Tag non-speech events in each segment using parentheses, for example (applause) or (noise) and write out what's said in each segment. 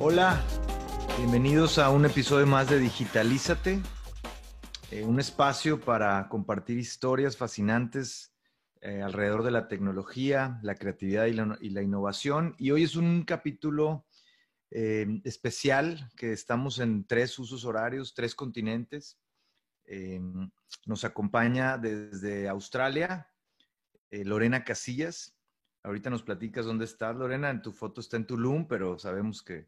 Hola, bienvenidos a un episodio más de Digitalízate, eh, un espacio para compartir historias fascinantes eh, alrededor de la tecnología, la creatividad y la, innovación. Y hoy es un capítulo eh, especial que estamos en tres usos horarios, tres continentes. nos acompaña desde Australia Lorena Casillas. Ahorita nos platicas dónde estás, Lorena. En tu foto está en Tulum, pero sabemos que,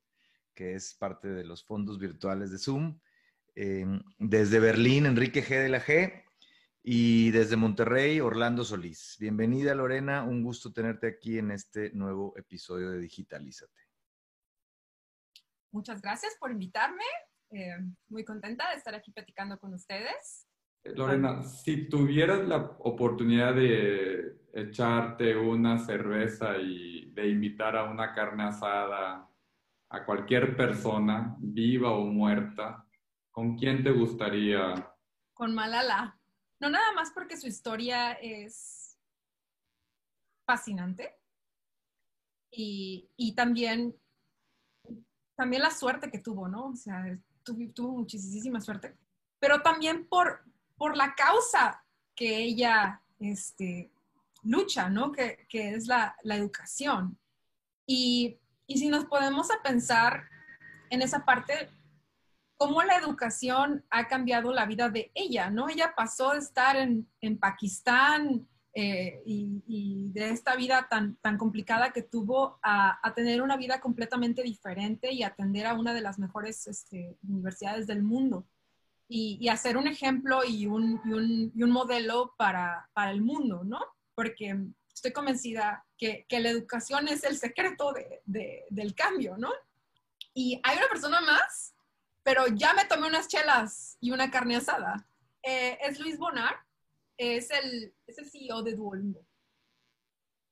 que es parte de los fondos virtuales de Zoom. Eh, desde Berlín, Enrique G. de la G. Y desde Monterrey, Orlando Solís. Bienvenida, Lorena. Un gusto tenerte aquí en este nuevo episodio de Digitalízate. Muchas gracias por invitarme. Eh, muy contenta de estar aquí platicando con ustedes. Lorena, si tuvieras la oportunidad de echarte una cerveza y de invitar a una carne asada a cualquier persona, viva o muerta, ¿con quién te gustaría? Con Malala. No nada más porque su historia es fascinante y, también, también la suerte que tuvo, ¿no? O sea, tuvo, muchísima suerte, pero también por, por la causa que ella este, lucha, ¿no? Que, es la, la educación. Y y si nos podemos a pensar en esa parte, cómo la educación ha cambiado la vida de ella, ¿no? Ella pasó de estar en, Pakistán eh, y, de esta vida tan, tan complicada que tuvo a, tener una vida completamente diferente y atender a una de las mejores este, universidades del mundo. Y, y, hacer un ejemplo y un, y un, modelo para, para el mundo, ¿no? Porque estoy convencida que, que la educación es el secreto de, del cambio, ¿no? Y hay una persona más, pero ya me tomé unas chelas y una carne asada. Eh, es Luis Bonar, es el, es el CEO de Duolingo.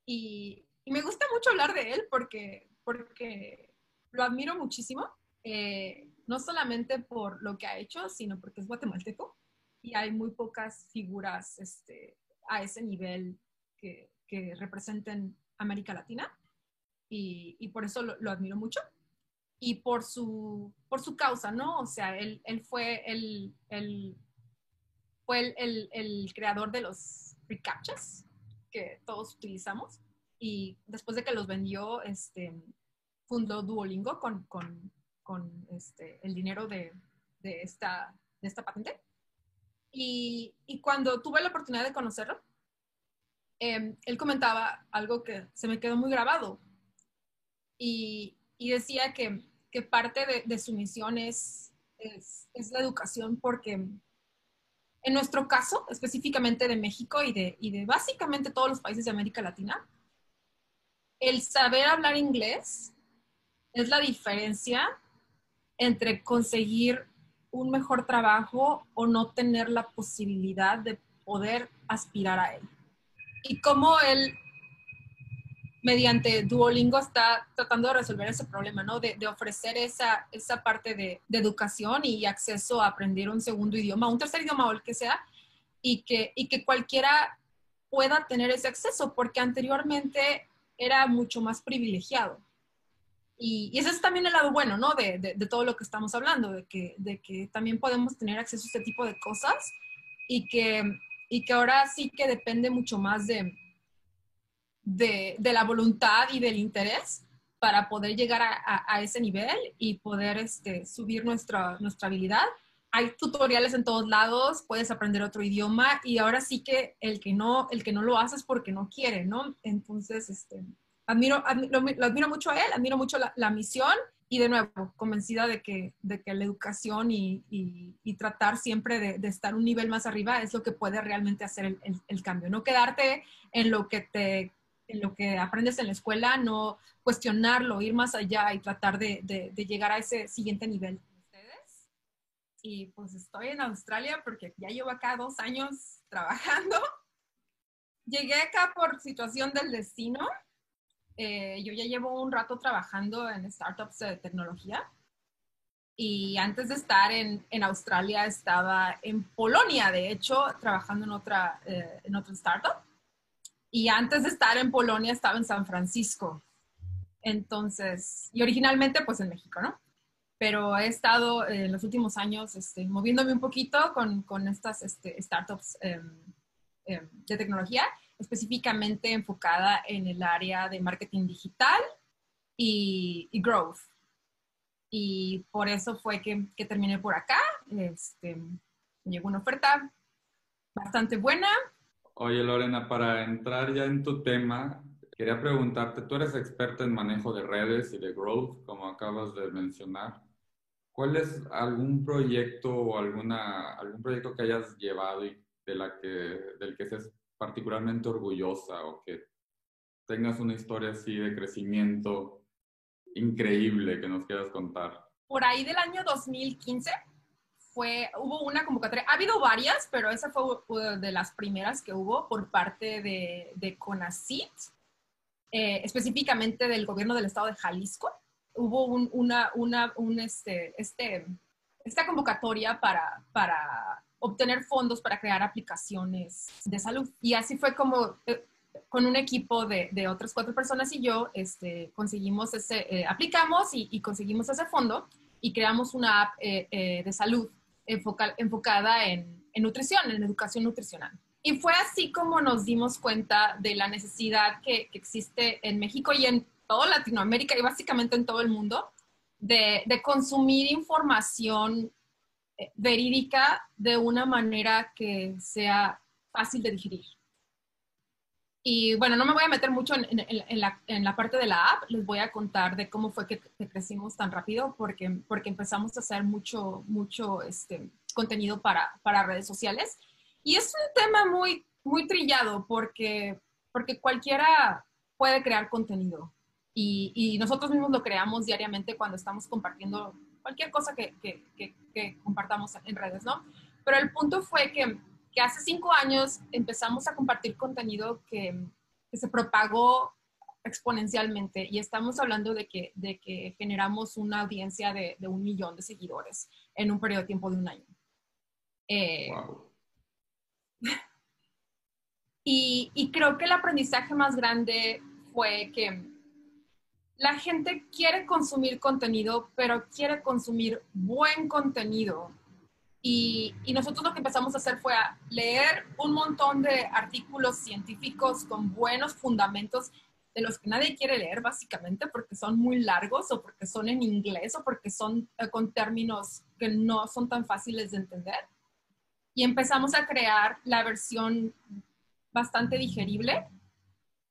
Y, y, me gusta mucho hablar de él porque, porque lo admiro muchísimo, eh, no solamente por lo que ha hecho, sino porque es guatemalteco y hay muy pocas figuras este, a ese nivel que, que representen América Latina y, por eso lo, admiro mucho y por su, por su causa, ¿no? O sea, él, él fue, el, fue el, el, creador de los recaptchas que todos utilizamos y después de que los vendió, este, fundó Duolingo con, con, con este, el dinero de, de, esta, de esta patente. Y, y cuando tuve la oportunidad de conocerlo, Em, él comentaba algo que se me quedó muy grabado. Y, decía que, parte de, su misión es, la educación porque en nuestro caso, específicamente de México y de básicamente todos los países de América Latina, el saber hablar inglés es la diferencia entre conseguir un mejor trabajo o no tener la posibilidad de poder aspirar a él y cómo él, mediante Duolingo, está tratando de resolver ese problema, ¿no? De, ofrecer esa, esa parte de, educación y acceso a aprender un segundo idioma, un tercer idioma o el que sea, y que, y que cualquiera pueda tener ese acceso, porque anteriormente era mucho más privilegiado. Y, ese es también el lado bueno, ¿no? De, de, todo lo que estamos hablando, de que, de que también podemos tener acceso a este tipo de cosas y que y que ahora sí que depende mucho más de, de, la voluntad y del interés para poder llegar a, ese nivel y poder este, subir nuestra, nuestra habilidad. Hay tutoriales en todos lados, puedes aprender otro idioma y ahora sí que el que no, el que no lo hace es porque no quiere, ¿no? Entonces, este, admiro, lo, admiro mucho a él, admiro mucho la, la misión y de nuevo, convencida de que, de que la educación y, y, tratar siempre de, de, estar un nivel más arriba es lo que puede realmente hacer el, el, cambio. No quedarte en lo, que te, en lo que aprendes en la escuela, no cuestionarlo, ir más allá y tratar de, de llegar a ese siguiente nivel. Ustedes. Y pues estoy en Australia porque ya llevo acá dos años trabajando. Llegué acá por situación del destino eh, yo ya llevo un rato trabajando en startups de tecnología y antes de estar en, en Australia estaba en Polonia, de hecho, trabajando en otra, eh, en otra startup. Y antes de estar en Polonia estaba en San Francisco. Entonces, y originalmente pues en México, ¿no? Pero he estado en los últimos años este, moviéndome un poquito con, con estas este, startups em, em, de tecnología, específicamente enfocada en el área de marketing digital y, y growth. Y por eso fue que, que terminé por acá. Este, llegó una oferta bastante buena. Oye, Lorena, para entrar ya en tu tema, quería preguntarte, tú eres experta en manejo de redes y de growth, como acabas de mencionar. ¿Cuál es algún proyecto o alguna, algún proyecto que hayas llevado y de la que, del que seas particularmente orgullosa o que tengas una historia así de crecimiento increíble que nos quieras contar? Por ahí del año 2015 fue, hubo una convocatoria, ha habido varias, pero esa fue de las primeras que hubo por parte de, de CONACIT, eh, específicamente del gobierno del estado de Jalisco. Hubo un, una, una, un este, este, esta convocatoria para, para obtener fondos para crear aplicaciones de salud. Y así fue como eh, con un equipo de, otras cuatro personas y yo este, conseguimos ese, eh, aplicamos y, conseguimos ese fondo y creamos una app eh, de salud enfoca, enfocada en, nutrición, en educación nutricional. Y fue así como nos dimos cuenta de la necesidad que, existe en México y en toda Latinoamérica y básicamente en todo el mundo de, consumir información verídica de una manera que sea fácil de digerir. Y bueno, no me voy a meter mucho en, la, parte de la app, les voy a contar de cómo fue que, que, crecimos tan rápido, porque, porque empezamos a hacer mucho, mucho este, contenido para, para redes sociales. Y es un tema muy, muy trillado, porque, porque cualquiera puede crear contenido. Y, y, nosotros mismos lo creamos diariamente cuando estamos compartiendo cualquier cosa que, que, que compartamos en redes, ¿no? Pero el punto fue que hace cinco años empezamos a compartir contenido que, que se propagó exponencialmente y estamos hablando de que, de que generamos una audiencia de, de, un millón de seguidores en un periodo de tiempo de un año. Eh, wow. (laughs) y, y creo que el aprendizaje más grande fue que la gente quiere consumir contenido, pero quiere consumir buen contenido y, nosotros lo que empezamos a hacer fue a leer un montón de artículos científicos con buenos fundamentos de los que nadie quiere leer básicamente porque son muy largos o porque son en inglés o porque son eh, con términos que no son tan fáciles de entender. Y empezamos a crear la versión bastante digerible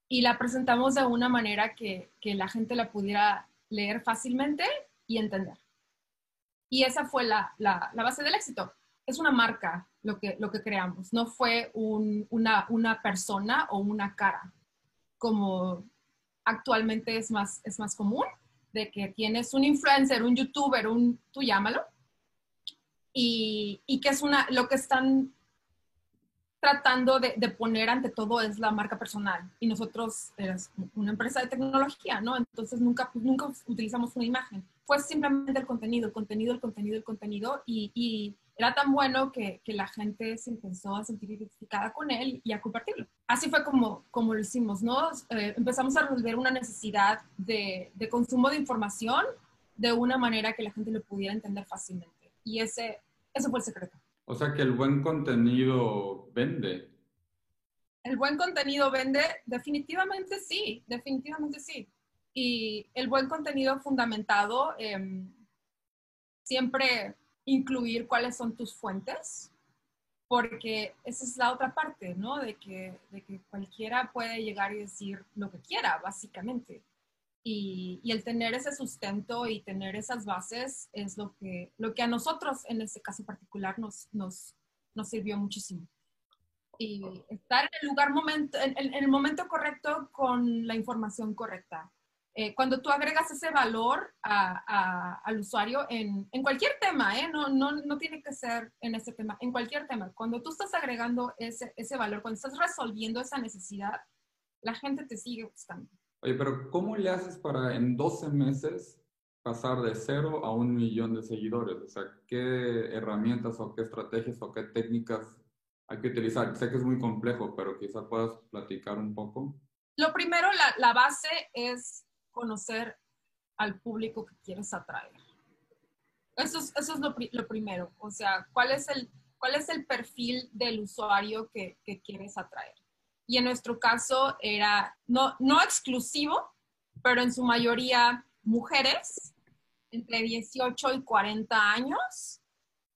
y la presentamos de una manera que, que la gente la pudiera leer fácilmente y entender. Y esa fue la, la, la, base del éxito. Es una marca lo que, lo que creamos, no fue un, una, una, persona o una cara, como actualmente es más, es más común, de que tienes un influencer, un youtuber, un, tú llámalo, y, y que es una, lo que están tratando de, poner ante todo es la marca personal. Y nosotros es una empresa de tecnología, ¿no? Entonces nunca, nunca utilizamos una imagen. Fue simplemente el contenido, el contenido, el contenido, el contenido. Y, y era tan bueno que, que, la gente se empezó a sentir identificada con él y a compartirlo. Así fue como, como lo hicimos, ¿no? Eh, empezamos a resolver una necesidad de, de consumo de información de una manera que la gente lo pudiera entender fácilmente. Y ese, ese fue el secreto. O sea que el buen contenido vende. El buen contenido vende, definitivamente sí, definitivamente sí. Y el buen contenido fundamentado, eh, siempre incluir cuáles son tus fuentes, porque esa es la otra parte, ¿no? De que, de que cualquiera puede llegar y decir lo que quiera, básicamente. Y, y, el tener ese sustento y tener esas bases es lo que, lo que a nosotros en este caso particular nos, nos, nos sirvió muchísimo. Y estar en el lugar momento, en, en el momento correcto con la información correcta. Eh, cuando tú agregas ese valor a, a, al usuario en, en cualquier tema, ¿eh? no, no, no, tiene que ser en ese tema, en cualquier tema, cuando tú estás agregando ese, ese valor, cuando estás resolviendo esa necesidad, la gente te sigue buscando. Oye, pero ¿cómo le haces para en 12 meses pasar de cero a un millón de seguidores? O sea, ¿qué herramientas o qué estrategias o qué técnicas hay que utilizar? Sé que es muy complejo, pero quizá puedas platicar un poco. Lo primero, la, la base es conocer al público que quieres atraer. Eso es, eso es lo, lo, primero. O sea, ¿cuál es el, cuál es el perfil del usuario que, que quieres atraer? Y en nuestro caso era no, no exclusivo, pero en su mayoría mujeres entre 18 y 40 años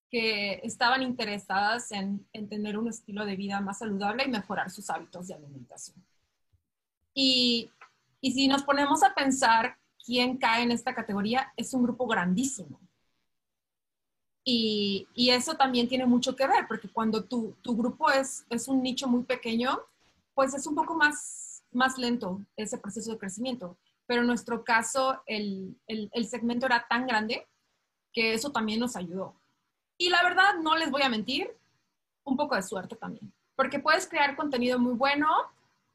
que estaban interesadas en, en, tener un estilo de vida más saludable y mejorar sus hábitos de alimentación. Y, y si nos ponemos a pensar quién cae en esta categoría, es un grupo grandísimo. Y, y, eso también tiene mucho que ver, porque cuando tu, tu, grupo es, es un nicho muy pequeño, pues es un poco más, más lento ese proceso de crecimiento. Pero en nuestro caso, el, el, segmento era tan grande que eso también nos ayudó. Y la verdad, no les voy a mentir, un poco de suerte también, porque puedes crear contenido muy bueno,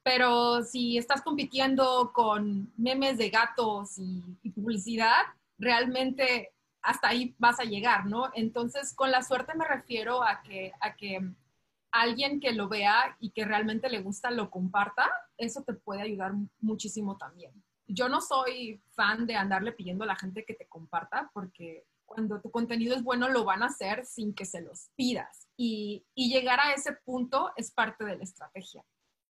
pero si estás compitiendo con memes de gatos y, y, publicidad, realmente hasta ahí vas a llegar, ¿no? Entonces, con la suerte me refiero a que, a que alguien que lo vea y que realmente le gusta lo comparta, eso te puede ayudar muchísimo también. Yo no soy fan de andarle pidiendo a la gente que te comparta porque cuando tu contenido es bueno lo van a hacer sin que se los pidas. Y, llegar a ese punto es parte de la estrategia.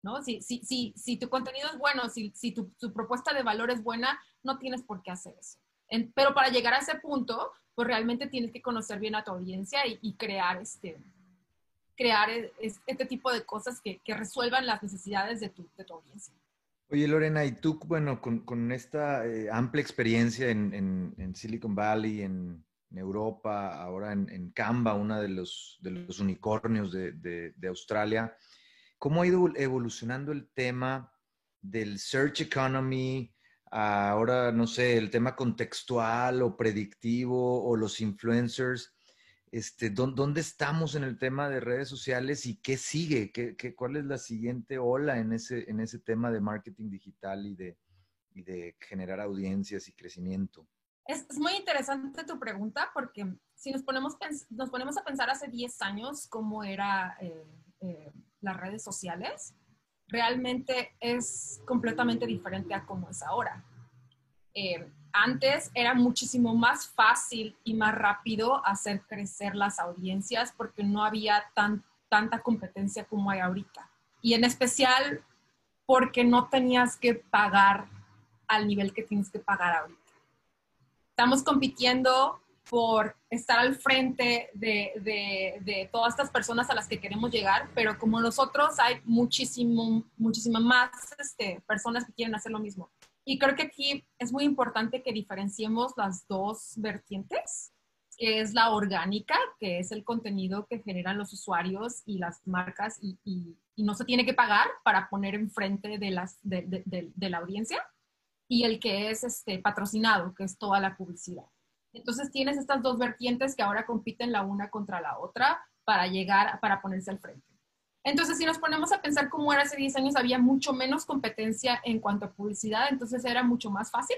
¿no? Si, si, si, si tu contenido es bueno, si, si tu, propuesta de valor es buena, no tienes por qué hacer eso. Pero para llegar a ese punto, pues realmente tienes que conocer bien a tu audiencia y crear, este, crear este tipo de cosas que, que resuelvan las necesidades de tu, de tu, audiencia. Oye, Lorena, y tú, bueno, con, con esta eh, amplia experiencia en, en, en, Silicon Valley, en, en Europa, ahora en, Canva, una de los, de los unicornios de, de, de Australia, ¿Cómo ha ido evolucionando el tema del search economy? Ahora, no sé, el tema contextual o predictivo o los influencers. Este, ¿Dónde estamos en el tema de redes sociales y qué sigue? ¿Qué, qué, cuál es la siguiente ola en ese, en ese tema de marketing digital y de, y de generar audiencias y crecimiento? Es, es, muy interesante tu pregunta porque si nos ponemos, nos ponemos a pensar hace 10 años cómo era eh, eh, las redes sociales, realmente es completamente diferente a como es ahora. Eh, antes era muchísimo más fácil y más rápido hacer crecer las audiencias porque no había tan, tanta competencia como hay ahorita. Y en especial porque no tenías que pagar al nivel que tienes que pagar ahorita. Estamos compitiendo por estar al frente de, de, de, todas estas personas a las que queremos llegar, pero como nosotros hay muchísimo, muchísimas más este, personas que quieren hacer lo mismo. Y creo que aquí es muy importante que diferenciemos las dos vertientes, que es la orgánica, que es el contenido que generan los usuarios y las marcas y, y, y no se tiene que pagar para poner enfrente de, las, de, de, la audiencia, y el que es este, patrocinado, que es toda la publicidad. Entonces tienes estas dos vertientes que ahora compiten la una contra la otra para llegar, para ponerse al frente. Entonces, si nos ponemos a pensar cómo era hace 10 años, había mucho menos competencia en cuanto a publicidad, entonces era mucho más fácil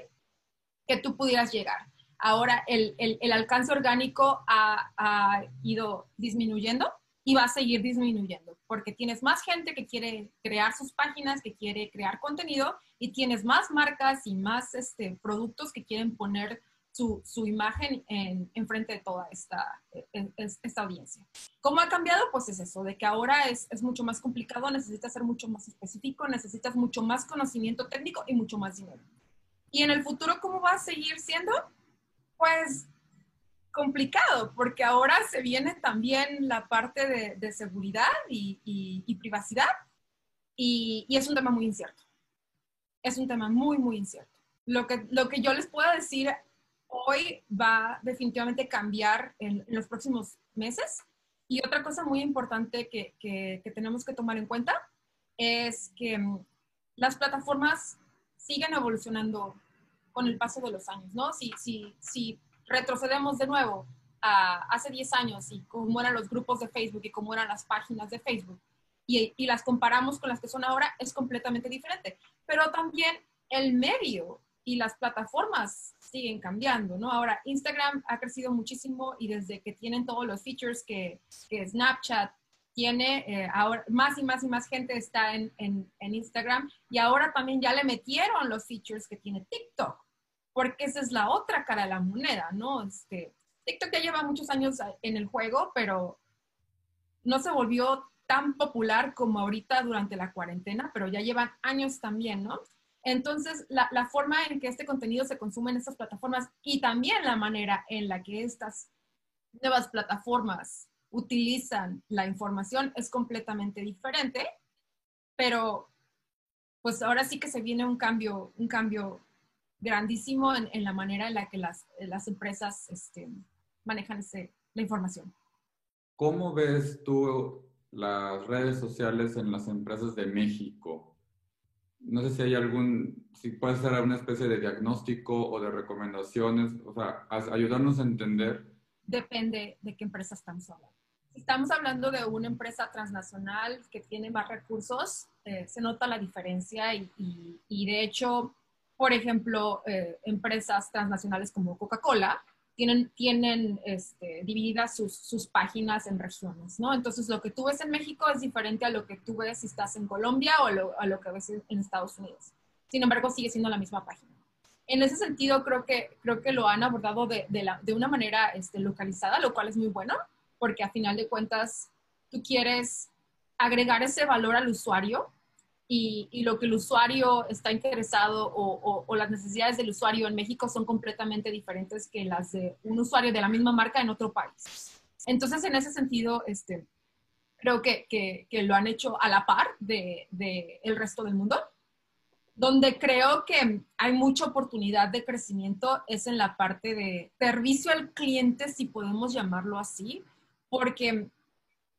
que tú pudieras llegar. Ahora el, el, alcance orgánico ha, ha, ido disminuyendo y va a seguir disminuyendo, porque tienes más gente que quiere crear sus páginas, que quiere crear contenido, y tienes más marcas y más este, productos que quieren poner su, imagen en, en, frente de toda esta, esta audiencia. ¿Cómo ha cambiado? Pues es eso, de que ahora es, mucho más complicado, necesitas ser mucho más específico, necesitas mucho más conocimiento técnico y mucho más dinero. Y en el futuro, ¿cómo va a seguir siendo? Pues complicado, porque ahora se viene también la parte de, seguridad y, privacidad, y, y, es un tema muy incierto. Es un tema muy, muy incierto. Lo que, lo que yo les puedo decir hoy va definitivamente a cambiar en, en, los próximos meses. Y otra cosa muy importante que, que, que, tenemos que tomar en cuenta es que mm, las plataformas siguen evolucionando con el paso de los años, ¿no? Si, si, si retrocedemos de nuevo a hace 10 años y cómo eran los grupos de Facebook y cómo eran las páginas de Facebook y, y las comparamos con las que son ahora, es completamente diferente. Pero también el medio y las plataformas siguen cambiando, ¿no? Ahora, Instagram ha crecido muchísimo y desde que tienen todos los features que, que Snapchat tiene eh, ahora más y más y más gente está en, en, Instagram y ahora también ya le metieron los features que tiene TikTok, porque esa es la otra cara de la moneda, ¿no? Este, TikTok ya lleva muchos años en el juego, pero no se volvió tan popular como ahorita durante la cuarentena, pero ya llevan años también, ¿no? Entonces, la, forma en que este contenido se consume en estas plataformas y también la manera en la que estas nuevas plataformas utilizan la información es completamente diferente, pero pues ahora sí que se viene un cambio, un cambio grandísimo en, la manera en la que las, las empresas este, manejan la información. ¿Cómo ves tú las redes sociales en las empresas de México? No sé si hay algún, si puede ser alguna especie de diagnóstico o de recomendaciones, o sea, ayudarnos a entender. Depende de qué empresa estamos hablando estamos hablando de una empresa transnacional que tiene más recursos, eh, se nota la diferencia y, y, de hecho, por ejemplo, eh, empresas transnacionales como Coca-Cola tienen, tienen este, divididas sus, sus, páginas en regiones, ¿no? Entonces, lo que tú ves en México es diferente a lo que tú ves si estás en Colombia o lo, a lo que ves en Estados Unidos. Sin embargo, sigue siendo la misma página. En ese sentido, creo que, creo que lo han abordado de, de, la, de una manera este, localizada, lo cual es muy bueno porque a final de cuentas tú quieres agregar ese valor al usuario y, lo que el usuario está interesado o, las necesidades del usuario en México son completamente diferentes que las de un usuario de la misma marca en otro país. Entonces, en ese sentido, este, creo que, que, lo han hecho a la par del de, el resto del mundo. Donde creo que hay mucha oportunidad de crecimiento es en la parte de servicio al cliente, si podemos llamarlo así, porque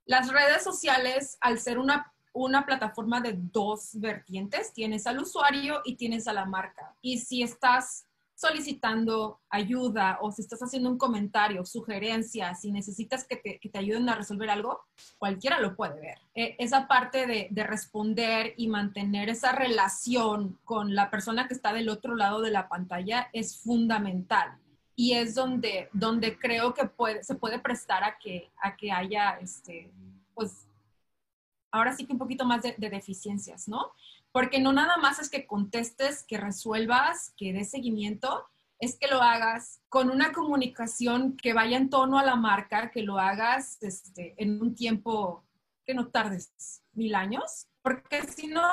las redes sociales, al ser una, una plataforma de dos vertientes, tienes al usuario y tienes a la marca. Y si estás solicitando ayuda o si estás haciendo un comentario, sugerencia, si necesitas que te, que te ayuden a resolver algo, cualquiera lo puede ver. E, esa parte de, de, responder y mantener esa relación con la persona que está del otro lado de la pantalla es fundamental y es donde, donde creo que puede, se puede prestar a que, a que haya, este, pues, ahora sí que un poquito más de, deficiencias, ¿no? Porque no nada más es que contestes, que resuelvas, que des seguimiento, es que lo hagas con una comunicación que vaya en tono a la marca, que lo hagas este, en un tiempo que no tardes mil años, porque si no,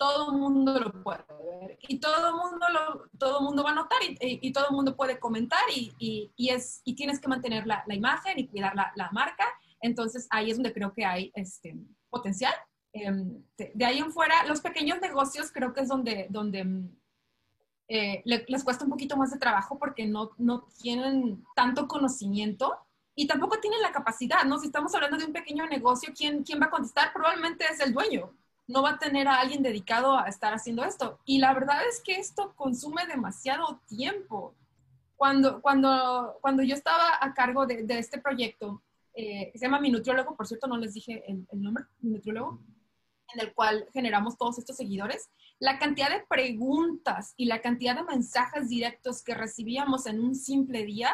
todo el mundo lo puede ver y todo el mundo, lo, todo mundo va a notar y, todo el mundo puede comentar y, y, es, y tienes que mantener la, la imagen y cuidar la, la, marca. Entonces ahí es donde creo que hay este, potencial. Em, de, ahí en fuera, los pequeños negocios creo que es donde, donde eh, les cuesta un poquito más de trabajo porque no, no tienen tanto conocimiento y tampoco tienen la capacidad, ¿no? Si estamos hablando de un pequeño negocio, ¿quién, quién va a contestar? Probablemente es el dueño no va a tener a alguien dedicado a estar haciendo esto. Y la verdad es que esto consume demasiado tiempo. Cuando, cuando, cuando yo estaba a cargo de, este proyecto, eh, se llama Mi Nutriólogo, por cierto, no les dije el, el nombre, Mi Nutriólogo, en el cual generamos todos estos seguidores, la cantidad de preguntas y la cantidad de mensajes directos que recibíamos en un simple día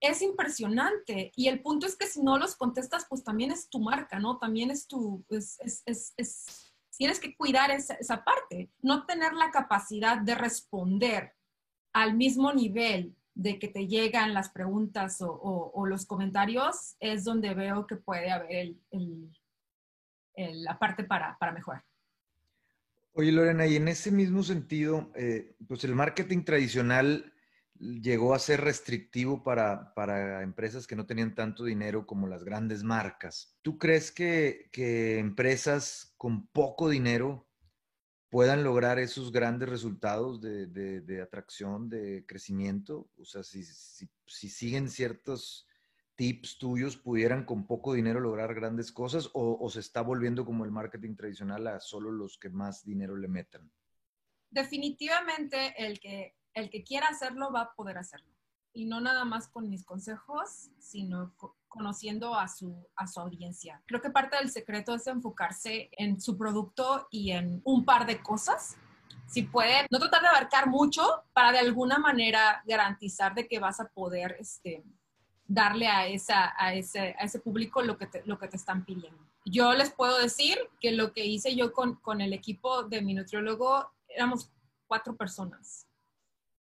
es impresionante. Y el punto es que si no los contestas, pues también es tu marca, ¿no? También es tu, es, es, es, tienes que cuidar esa, esa, parte, no tener la capacidad de responder al mismo nivel de que te llegan las preguntas o, los comentarios, es donde veo que puede haber la parte para, para mejorar. Oye, Lorena, y en ese mismo sentido, eh, pues el marketing tradicional llegó a ser restrictivo para, para, empresas que no tenían tanto dinero como las grandes marcas. ¿Tú crees que, que empresas con poco dinero puedan lograr esos grandes resultados de, de, atracción, de crecimiento? O sea, si, si, si, siguen ciertos tips tuyos, pudieran con poco dinero lograr grandes cosas o, se está volviendo como el marketing tradicional a solo los que más dinero le metan? Definitivamente el que el que quiera hacerlo va a poder hacerlo. Y no nada más con mis consejos, sino conociendo a su, a su audiencia. Creo que parte del secreto es enfocarse en su producto y en un par de cosas. Si pueden, no tratar de abarcar mucho para de alguna manera garantizar de que vas a poder este, darle a, esa, a, ese, a ese público lo que, te, lo que te están pidiendo. Yo les puedo decir que lo que hice yo con, con el equipo de mi nutriólogo éramos cuatro personas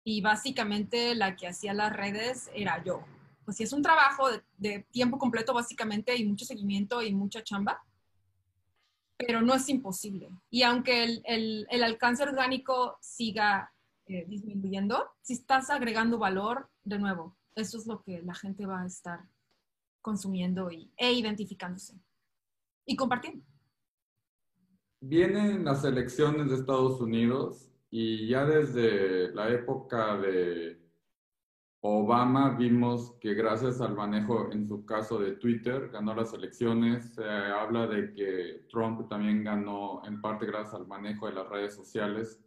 y básicamente la que hacía las redes era yo. Pues sí, es un trabajo de, tiempo completo básicamente y mucho seguimiento y mucha chamba, pero no es imposible. Y aunque el alcance orgánico siga eh, disminuyendo, si estás agregando valor, de nuevo, eso es lo que la gente va a estar consumiendo y, e identificándose y compartiendo. Vienen las elecciones de Estados Unidos y ya desde la época de Obama vimos que gracias al manejo, en su caso de Twitter, ganó las elecciones. Se habla de que Trump también ganó en parte gracias al manejo de las redes sociales.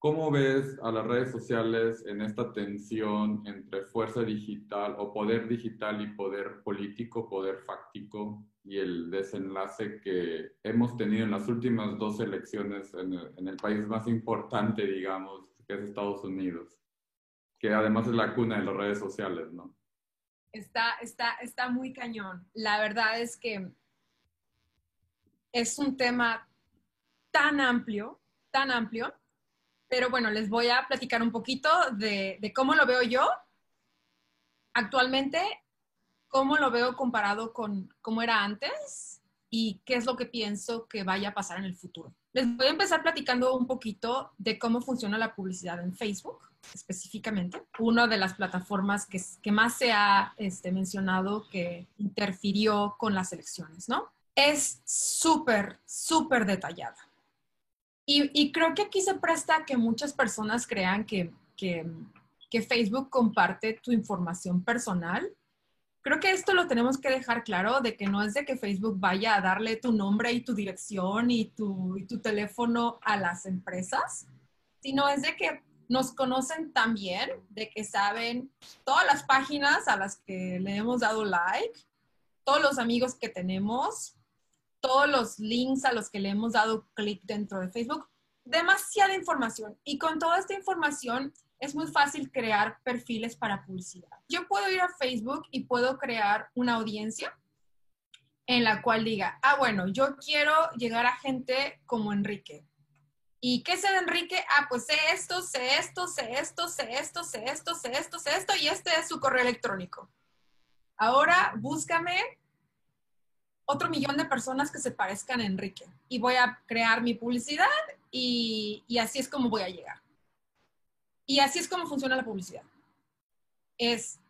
¿Cómo ves a las redes sociales en esta tensión entre fuerza digital o poder digital y poder político, poder fáctico y el desenlace que hemos tenido en las últimas dos elecciones en el, en el país más importante, digamos, que es Estados Unidos, que además es la cuna de las redes sociales, ¿no? Está, está, está muy cañón. La verdad es que es un tema tan amplio, tan amplio, pero bueno, les voy a platicar un poquito de, cómo lo veo yo actualmente, cómo lo veo comparado con cómo era antes y qué es lo que pienso que vaya a pasar en el futuro. Les voy a empezar platicando un poquito de cómo funciona la publicidad en Facebook, específicamente, una de las plataformas que, que más se ha este, mencionado que interfirió con las elecciones, ¿no? Es súper, súper detallada. Y, creo que aquí se presta que muchas personas crean que, que, Facebook comparte tu información personal. Creo que esto lo tenemos que dejar claro de que no es de que Facebook vaya a darle tu nombre y tu dirección y tu, y tu teléfono a las empresas, sino es de que nos conocen también, de que saben todas las páginas a las que le hemos dado like, todos los amigos que tenemos, todos los links a los que le hemos dado clic dentro de Facebook, demasiada información. Y con toda esta información es muy fácil crear perfiles para publicidad. Yo puedo ir a Facebook y puedo crear una audiencia en la cual diga, ah, bueno, yo quiero llegar a gente como Enrique. ¿Y qué sé de Enrique? Ah, pues sé esto, sé esto, sé esto, sé esto, sé esto, sé esto, sé esto, y este es su correo electrónico. Ahora búscame otro millón de personas que se parezcan a Enrique y voy a crear mi publicidad y, así es como voy a llegar. Y así es como funciona la publicidad. Es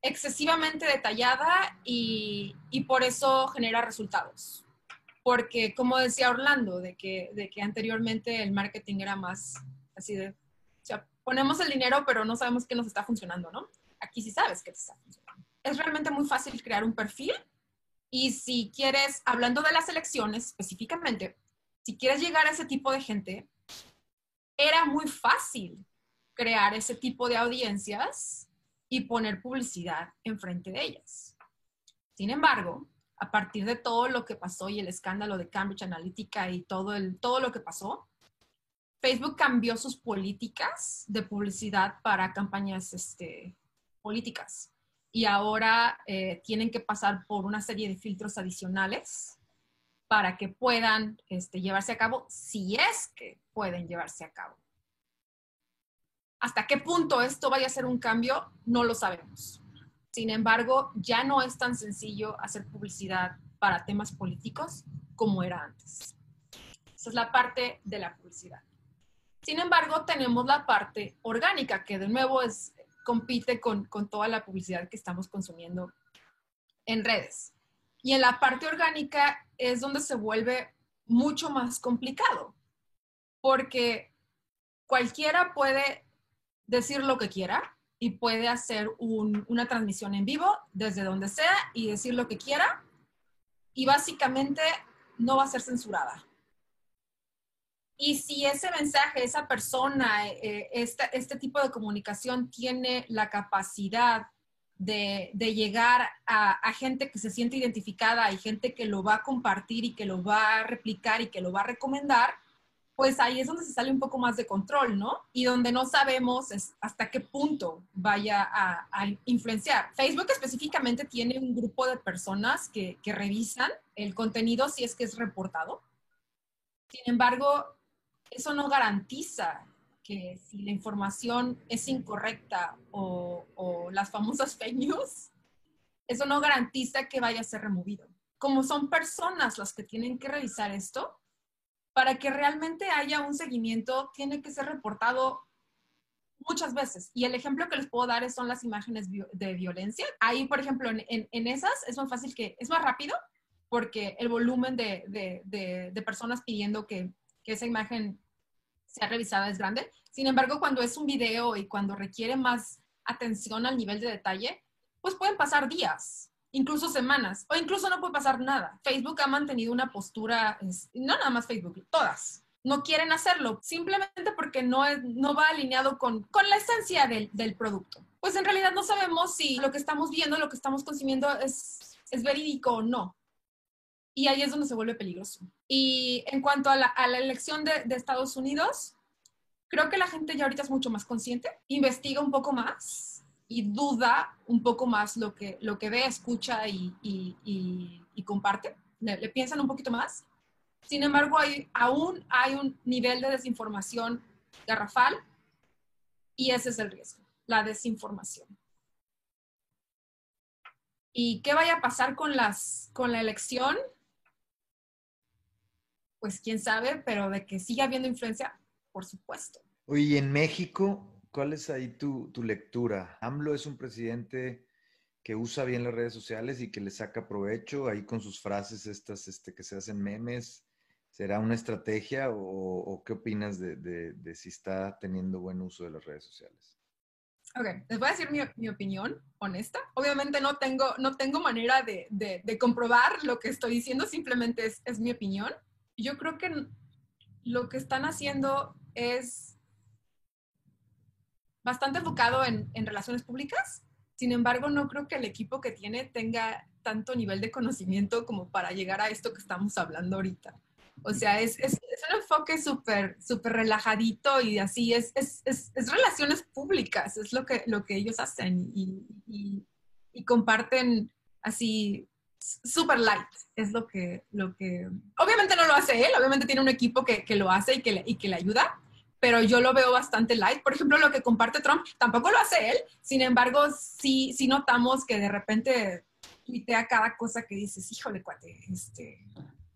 excesivamente detallada y, por eso genera resultados. Porque, como decía Orlando, de que, de que anteriormente el marketing era más así de, o sea, ponemos el dinero, pero no sabemos qué nos está funcionando, ¿no? Aquí sí sabes qué te está funcionando. Es realmente muy fácil crear un perfil y si quieres, hablando de las elecciones específicamente, si quieres llegar a ese tipo de gente, era muy fácil crear ese tipo de audiencias y poner publicidad enfrente de ellas. Sin embargo, a partir de todo lo que pasó y el escándalo de Cambridge Analytica y todo, el, todo lo que pasó, Facebook cambió sus políticas de publicidad para campañas este, políticas y ahora eh, tienen que pasar por una serie de filtros adicionales para que puedan este, llevarse a cabo, si es que pueden llevarse a cabo. ¿Hasta qué punto esto vaya a ser un cambio? No lo sabemos. Sin embargo, ya no es tan sencillo hacer publicidad para temas políticos como era antes. Esa es la parte de la publicidad. Sin embargo, tenemos la parte orgánica, que de nuevo compite con, toda la publicidad que estamos consumiendo en redes. Y en la parte orgánica es donde se vuelve mucho más complicado, porque cualquiera puede decir lo que quiera y puede hacer una transmisión en vivo desde donde sea y decir lo que quiera y básicamente no va a ser censurada. Y si ese mensaje, esa persona, eh, este tipo de comunicación tiene la capacidad de, llegar a, gente que se siente identificada y gente que lo va a compartir y que lo va a replicar y que lo va a recomendar, pues ahí es donde se sale un poco más de control, ¿no? Y donde no sabemos hasta qué punto vaya a, influenciar. Facebook específicamente tiene un grupo de personas que, revisan el contenido si es que es reportado. Sin embargo, eso no garantiza que si la información es incorrecta o, o, las famosas fake news, eso no garantiza que vaya a ser removido. Como son personas las que tienen que revisar esto, para que realmente haya un seguimiento, tiene que ser reportado muchas veces. Y el ejemplo que les puedo dar son las imágenes de violencia. Ahí, por ejemplo, en, esas es más fácil que, es más rápido porque el volumen de, personas pidiendo que, que, esa imagen sea revisada es grande. Sin embargo, cuando es un video y cuando requiere más atención al nivel de detalle, pues pueden pasar días incluso semanas, o incluso no puede pasar nada. Facebook ha mantenido una postura, no nada más Facebook, todas. No quieren hacerlo simplemente porque no, no va alineado con, con la esencia del, del, producto. Pues en realidad no sabemos si lo que estamos viendo, lo que estamos consumiendo es, es verídico o no. Y ahí es donde se vuelve peligroso. Y en cuanto a la, a la elección de, de Estados Unidos, creo que la gente ya ahorita es mucho más consciente, investiga un poco más, y duda un poco más lo que, lo que ve, escucha y, y, comparte. Le, piensan un poquito más. Sin embargo, hay, aún hay un nivel de desinformación garrafal y ese es el riesgo, la desinformación. ¿Y qué vaya a pasar con, las, con la elección? Pues quién sabe, pero de que siga habiendo influencia, por supuesto. Oye, en México, ¿Cuál es ahí tu, lectura? AMLO es un presidente que usa bien las redes sociales y que le saca provecho ahí con sus frases estas este, que se hacen memes. ¿Será una estrategia o, qué opinas de, si está teniendo buen uso de las redes sociales? Ok, les voy a decir mi, opinión honesta. Obviamente no tengo, no tengo manera de, comprobar lo que estoy diciendo, simplemente es, es mi opinión. Yo creo que lo que están haciendo es bastante enfocado en, relaciones públicas. Sin embargo, no creo que el equipo que tiene tenga tanto nivel de conocimiento como para llegar a esto que estamos hablando ahorita. O sea, es, un enfoque súper súper relajadito y así, es, es, relaciones públicas, es lo que, lo que ellos hacen y, comparten así súper light, es lo que, lo que, obviamente no lo hace él, obviamente tiene un equipo que, lo hace y que, y que le ayuda, pero yo lo veo bastante light. Por ejemplo, lo que comparte Trump tampoco lo hace él, sin embargo, sí, sí notamos que de repente tuitea cada cosa que dices, híjole, cuate, este,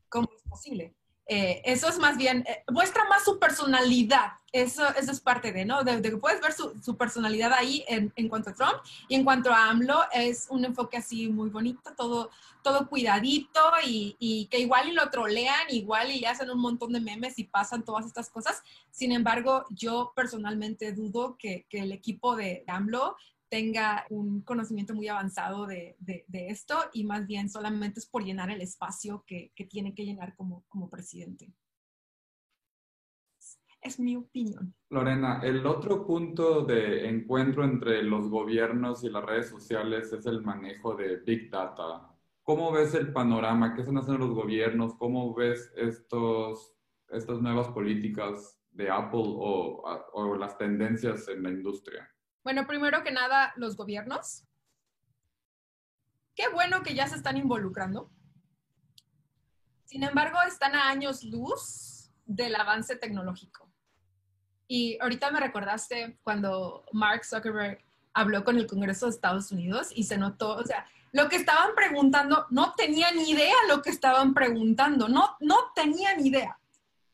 ¿cómo es posible? Eh, eso es más bien, eh, muestra más su personalidad. Eso, eso es parte de, ¿no? De, que puedes ver su, personalidad ahí en, en, cuanto a Trump. Y en cuanto a AMLO, es un enfoque así muy bonito, todo, todo cuidadito y, y, que igual y lo trolean, igual y hacen un montón de memes y pasan todas estas cosas. Sin embargo, yo personalmente dudo que, que el equipo de AMLO tenga un conocimiento muy avanzado de, de, esto y más bien solamente es por llenar el espacio que, que tiene que llenar como, como presidente. Es mi opinión. Lorena, el otro punto de encuentro entre los gobiernos y las redes sociales es el manejo de Big Data. ¿Cómo ves el panorama? ¿Qué están haciendo los gobiernos? ¿Cómo ves estos, estas nuevas políticas de Apple o, o las tendencias en la industria? Bueno, primero que nada, los gobiernos. Qué bueno que ya se están involucrando. Sin embargo, están a años luz del avance tecnológico. Y ahorita me recordaste cuando Mark Zuckerberg habló con el Congreso de Estados Unidos y se notó, o sea, lo que estaban preguntando, no tenían ni idea lo que estaban preguntando, no, no tenían idea.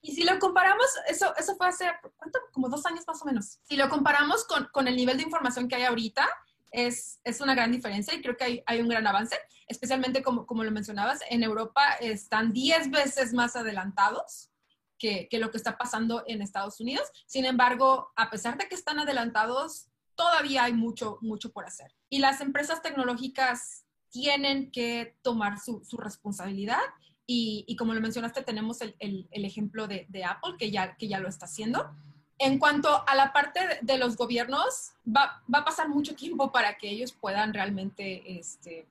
Y si lo comparamos, eso, eso fue hace, ¿cuánto? Como dos años más o menos. Si lo comparamos con, con el nivel de información que hay ahorita, es, es, una gran diferencia y creo que hay, hay un gran avance, especialmente como, como, lo mencionabas, en Europa están 10 veces más adelantados que, que, lo que está pasando en Estados Unidos. Sin embargo, a pesar de que están adelantados, todavía hay mucho, mucho por hacer. Y las empresas tecnológicas tienen que tomar su, su responsabilidad y, como lo mencionaste, tenemos el, el, ejemplo de, de, Apple, que ya, que ya lo está haciendo. En cuanto a la parte de, los gobiernos, va, va, a pasar mucho tiempo para que ellos puedan realmente este,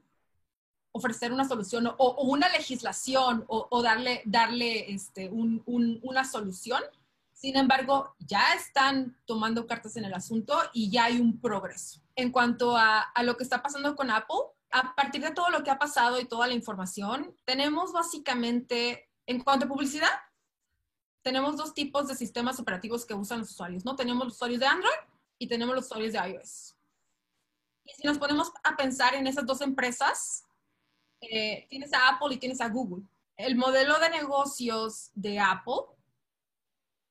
ofrecer una solución o, una legislación o, darle, darle este, un, un, una solución Sin embargo, ya están tomando cartas en el asunto y ya hay un progreso. En cuanto a, a lo que está pasando con Apple, a partir de todo lo que ha pasado y toda la información, tenemos básicamente, en cuanto a publicidad, tenemos dos tipos de sistemas operativos que usan los usuarios, ¿no? Tenemos los usuarios de Android y tenemos los usuarios de iOS. Y si nos ponemos a pensar en esas dos empresas, eh, tienes a Apple y tienes a Google. El modelo de negocios de Apple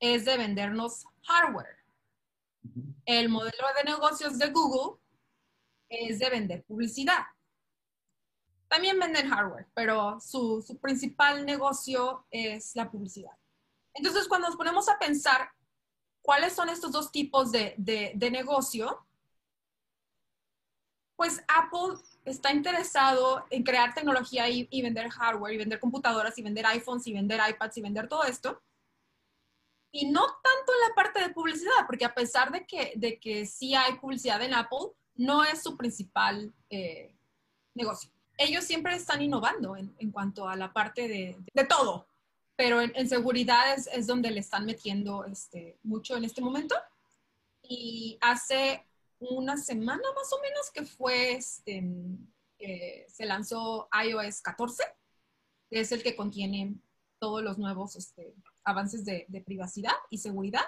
es de vendernos hardware. El modelo de negocios de Google es de vender publicidad. También venden hardware, pero su, principal negocio es la publicidad. Entonces, cuando nos ponemos a pensar cuáles son estos dos tipos de, negocio, pues Apple está interesado en crear tecnología y, y, vender hardware y vender computadoras y vender iPhones y vender iPads y vender todo esto. Y no tanto en la parte de publicidad, porque a pesar de que, de que sí hay publicidad en Apple, no es su principal eh, negocio. Ellos siempre están innovando en, en, cuanto a la parte de, de todo, pero en, en seguridad es, es, donde le están metiendo este, mucho en este momento. Y hace una semana más o menos que fue, este, eh, se lanzó iOS 14, que es el que contiene todos los nuevos este, avances de, de, privacidad y seguridad.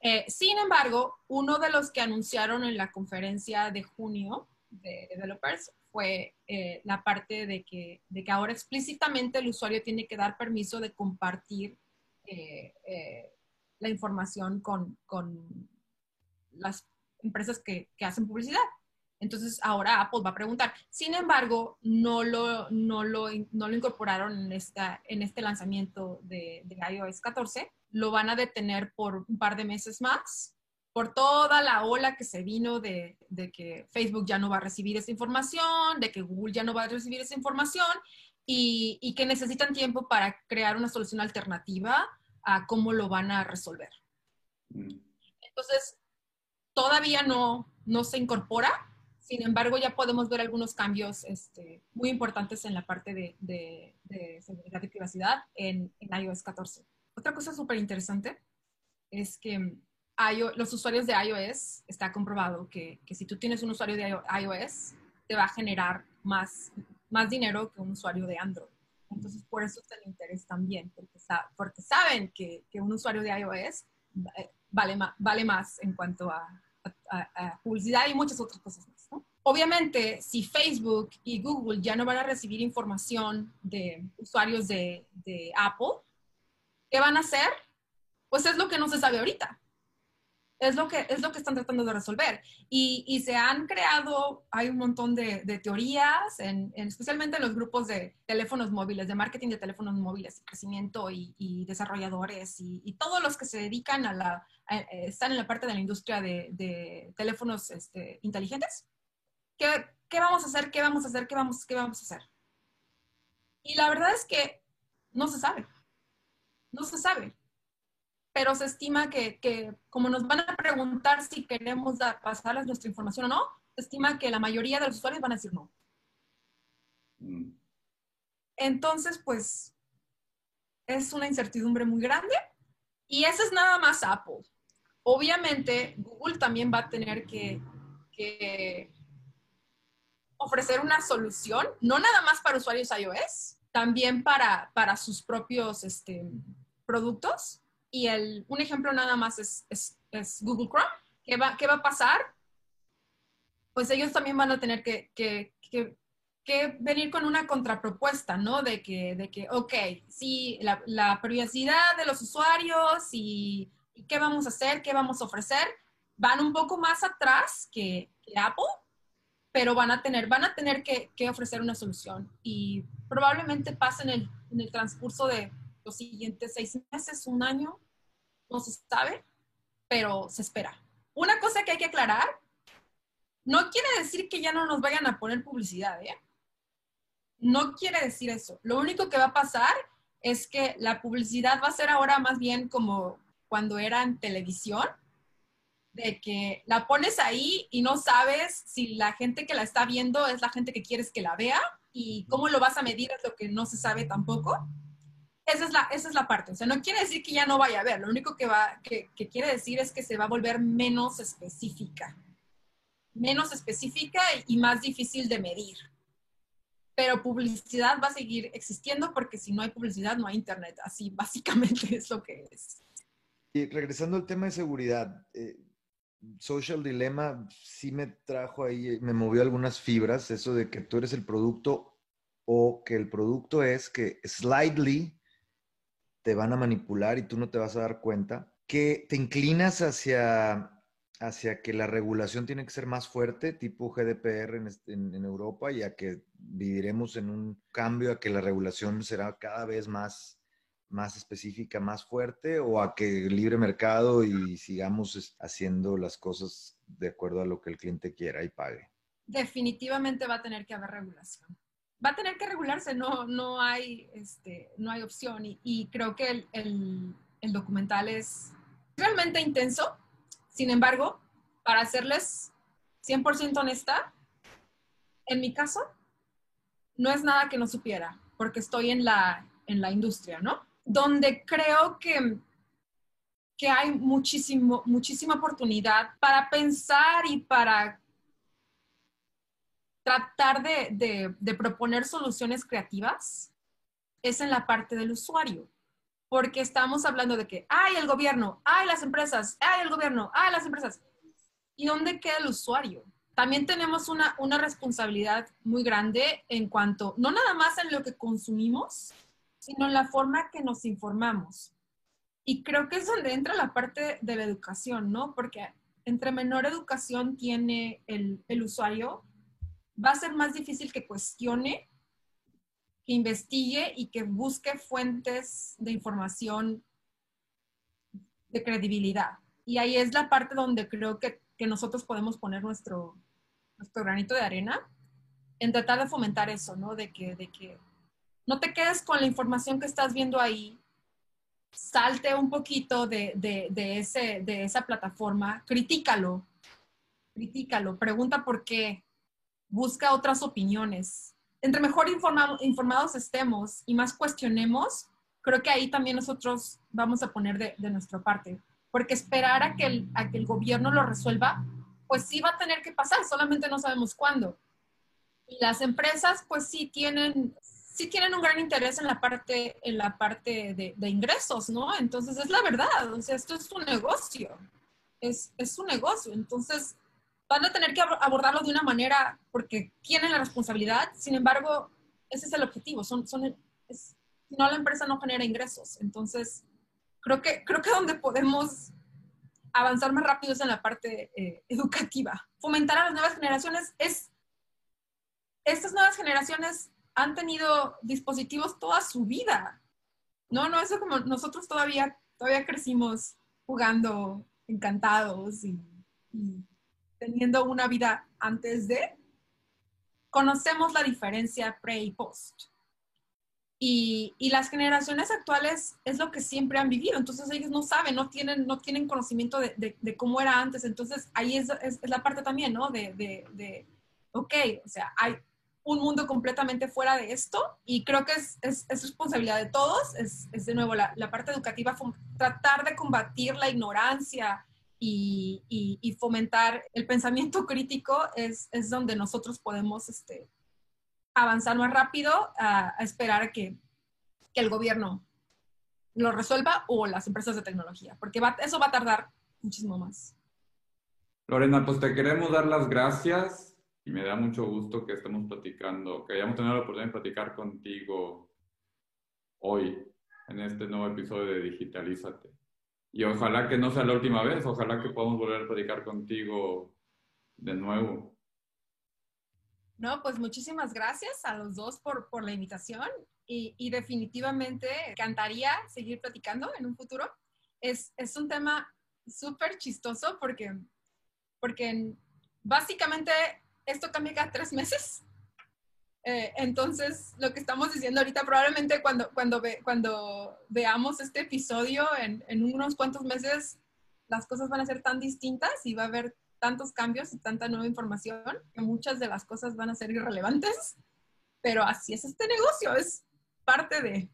Eh, sin embargo, uno de los que anunciaron en la conferencia de junio de developers fue eh, la parte de que, de que ahora explícitamente el usuario tiene que dar permiso de compartir eh, eh, la información con, con las empresas que, que, hacen publicidad. Entonces ahora Apple va a preguntar. Sin embargo, no lo, no lo, no lo incorporaron en, esta, en este lanzamiento de, iOS 14. Lo van a detener por un par de meses más por toda la ola que se vino de, de, que Facebook ya no va a recibir esa información, de que Google ya no va a recibir esa información y, y que necesitan tiempo para crear una solución alternativa a cómo lo van a resolver. Entonces, todavía no, no se incorpora, sin embargo, ya podemos ver algunos cambios este, muy importantes en la parte de, de, de seguridad y privacidad en, en iOS 14. Otra cosa súper interesante es que los usuarios de iOS, está comprobado que, que, si tú tienes un usuario de iOS, te va a generar más, más dinero que un usuario de Android. Entonces, por eso está el interés también, porque, porque saben que, que, un usuario de iOS eh, vale, vale más en cuanto a, a, a publicidad y muchas otras cosas más. ¿no? Obviamente, si Facebook y Google ya no van a recibir información de usuarios de, de Apple, ¿qué van a hacer? Pues es lo que no se sabe ahorita es lo que, es lo que están tratando de resolver. Y, y se han creado, hay un montón de, de teorías, en, en, especialmente en los grupos de teléfonos móviles, de marketing de teléfonos móviles, crecimiento y, y desarrolladores y, y, todos los que se dedican a la, a, están en la parte de la industria de, de teléfonos este, inteligentes. ¿Qué, ¿Qué vamos a hacer? ¿Qué vamos a hacer? ¿Qué vamos, ¿Qué vamos a hacer? Y la verdad es que no se sabe. No se sabe pero se estima que, que, como nos van a preguntar si queremos dar, pasarles nuestra información o no, se estima que la mayoría de los usuarios van a decir no. Mm. Entonces, pues, es una incertidumbre muy grande y eso es nada más Apple. Obviamente, Google también va a tener que, que ofrecer una solución, no nada más para usuarios iOS, también para, para sus propios este, productos y el, un ejemplo nada más es, es, Google Chrome. ¿Qué va, ¿Qué va a pasar? Pues ellos también van a tener que, que, que, que venir con una contrapropuesta, ¿no? De que, de que ok, sí, la, la privacidad de los usuarios y, qué vamos a hacer, qué vamos a ofrecer, van un poco más atrás que, Apple, pero van a tener, van a tener que, ofrecer una solución y probablemente pasen el, en el transcurso de los siguientes seis meses, un año, no se sabe, pero se espera. Una cosa que hay que aclarar, no quiere decir que ya no nos vayan a poner publicidad, ¿eh? No quiere decir eso. Lo único que va a pasar es que la publicidad va a ser ahora más bien como cuando era en televisión, de que la pones ahí y no sabes si la gente que la está viendo es la gente que quieres que la vea y cómo lo vas a medir es lo que no se sabe tampoco. Esa es la, esa es la parte. O sea, no quiere decir que ya no vaya a haber. Lo único que, va, que, que quiere decir es que se va a volver menos específica. Menos específica y más difícil de medir. Pero publicidad va a seguir existiendo porque si no hay publicidad no hay internet. Así básicamente (laughs) es lo que es. Y regresando al tema de seguridad, eh, Social Dilemma sí me trajo ahí, me movió algunas fibras, eso de que tú eres el producto o que el producto es que slightly te van a manipular y tú no te vas a dar cuenta, que te inclinas hacia, hacia que la regulación tiene que ser más fuerte, tipo GDPR en, en, Europa, y a que viviremos en un cambio a que la regulación será cada vez más, más específica, más fuerte, o a que libre mercado y sigamos haciendo las cosas de acuerdo a lo que el cliente quiera y pague. Definitivamente va a tener que haber regulación va a tener que regularse, no, no, hay, este, no hay opción. Y, creo que el, documental es realmente intenso. Sin embargo, para serles 100% honesta, en mi caso, no es nada que no supiera, porque estoy en la, en la industria, ¿no? Donde creo que, que hay muchísimo, muchísima oportunidad para pensar y para tratar de, proponer soluciones creativas es en la parte del usuario, porque estamos hablando de que hay el gobierno, hay las empresas, hay el gobierno, hay las empresas. ¿Y dónde queda el usuario? También tenemos una, una responsabilidad muy grande en cuanto, no nada más en lo que consumimos, sino en la forma que nos informamos. Y creo que es donde entra la parte de la educación, ¿no? Porque entre menor educación tiene el, el usuario, va a ser más difícil que cuestione, que investigue y que busque fuentes de información de credibilidad. Y ahí es la parte donde creo que, nosotros podemos poner nuestro, nuestro granito de arena en tratar de fomentar eso, ¿no? De que, de que no te quedes con la información que estás viendo ahí, salte un poquito de, de, ese, de esa plataforma, critícalo, critícalo, pregunta por qué, busca otras opiniones. Entre mejor informados estemos y más cuestionemos, creo que ahí también nosotros vamos a poner de, nuestra parte. Porque esperar a que, el, a que el gobierno lo resuelva, pues sí va a tener que pasar, solamente no sabemos cuándo. Y las empresas, pues sí tienen, sí tienen un gran interés en la parte, en la parte de, de ingresos, ¿no? Entonces es la verdad, o sea, esto es un negocio, es, es un negocio. Entonces, van a tener que abordarlo de una manera porque tienen la responsabilidad, sin embargo, ese es el objetivo, son, son, si no la empresa no genera ingresos. Entonces, creo que, creo que donde podemos avanzar más rápido es en la parte eh, educativa. Fomentar a las nuevas generaciones es, estas nuevas generaciones han tenido dispositivos toda su vida. No, no, eso como nosotros todavía, todavía crecimos jugando encantados y teniendo una vida antes de, conocemos la diferencia pre y post. Y, y, las generaciones actuales es lo que siempre han vivido, entonces ellos no saben, no tienen, no tienen conocimiento de, de, cómo era antes, entonces ahí es, es, la parte también, ¿no? De, de, ok, o sea, hay un mundo completamente fuera de esto y creo que es, es responsabilidad de todos, es, de nuevo la, la parte educativa, tratar de combatir la ignorancia, y, fomentar el pensamiento (laughs) crítico es, es donde nosotros podemos este, avanzar más rápido a, esperar a que, que, el gobierno lo resuelva o las empresas de tecnología, porque eso va a tardar muchísimo más. Lorena, pues te queremos dar las gracias y me da mucho gusto que estemos platicando, que hayamos tenido la oportunidad de platicar contigo hoy en este nuevo episodio de Digitalízate. Y ojalá que no sea la última vez, ojalá que podamos volver a platicar contigo de nuevo. No, pues muchísimas gracias a los dos por, por la invitación y, y, definitivamente encantaría seguir platicando en un futuro. Es, es un tema súper chistoso porque, porque básicamente esto cambia cada tres meses. Eh, entonces, lo que estamos diciendo ahorita, probablemente cuando, cuando, cuando veamos este episodio en, en, unos cuantos meses, las cosas van a ser tan distintas y va a haber tantos cambios y tanta nueva información que muchas de las cosas van a ser irrelevantes. Pero así es este negocio, es parte de...